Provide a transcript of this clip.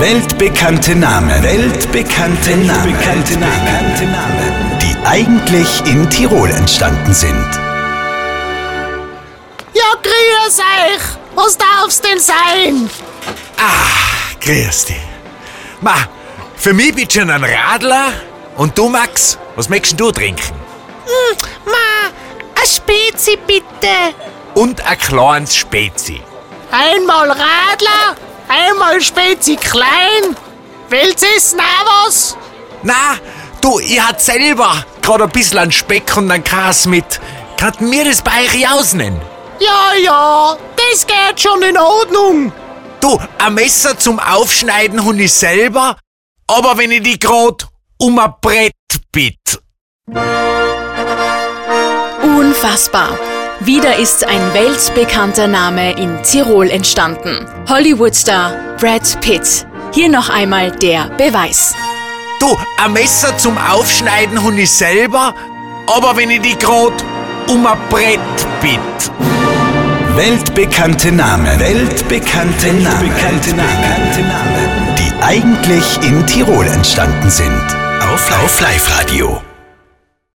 Weltbekannte Namen. Weltbekannte Namen. Weltbekannte Namen. Die eigentlich in Tirol entstanden sind. Ja, grüß euch! Was darf's denn sein? Grüß dich. Ma, für mich bitte schon ein Radler. Und du, Max, was möchtest du trinken? Ma, a Spezi bitte! Und ein kleines Spezi. Einmal Radler, einmal Spezi klein. Willst essen auch was? Na, du, ich hat selber gerade ein bisschen an Speck und an Kas mit. Kannten mir das bei euch ausnehmen? Ja, ja, das geht schon in Ordnung. Du, ein Messer zum Aufschneiden hun ich selber, aber wenn ich die grad um ein Brett bitt. Unfassbar. Wieder ist ein weltbekannter Name in Tirol entstanden. Hollywoodstar Brad Pitt. Hier noch einmal der Beweis. Du, ein Messer zum Aufschneiden hun ich selber, aber wenn ich die grad um ein Brett bitt. Weltbekannte Namen. Weltbekannte Namen. Weltbekannte Namen. Die eigentlich in Tirol entstanden sind. Auf Live-Radio.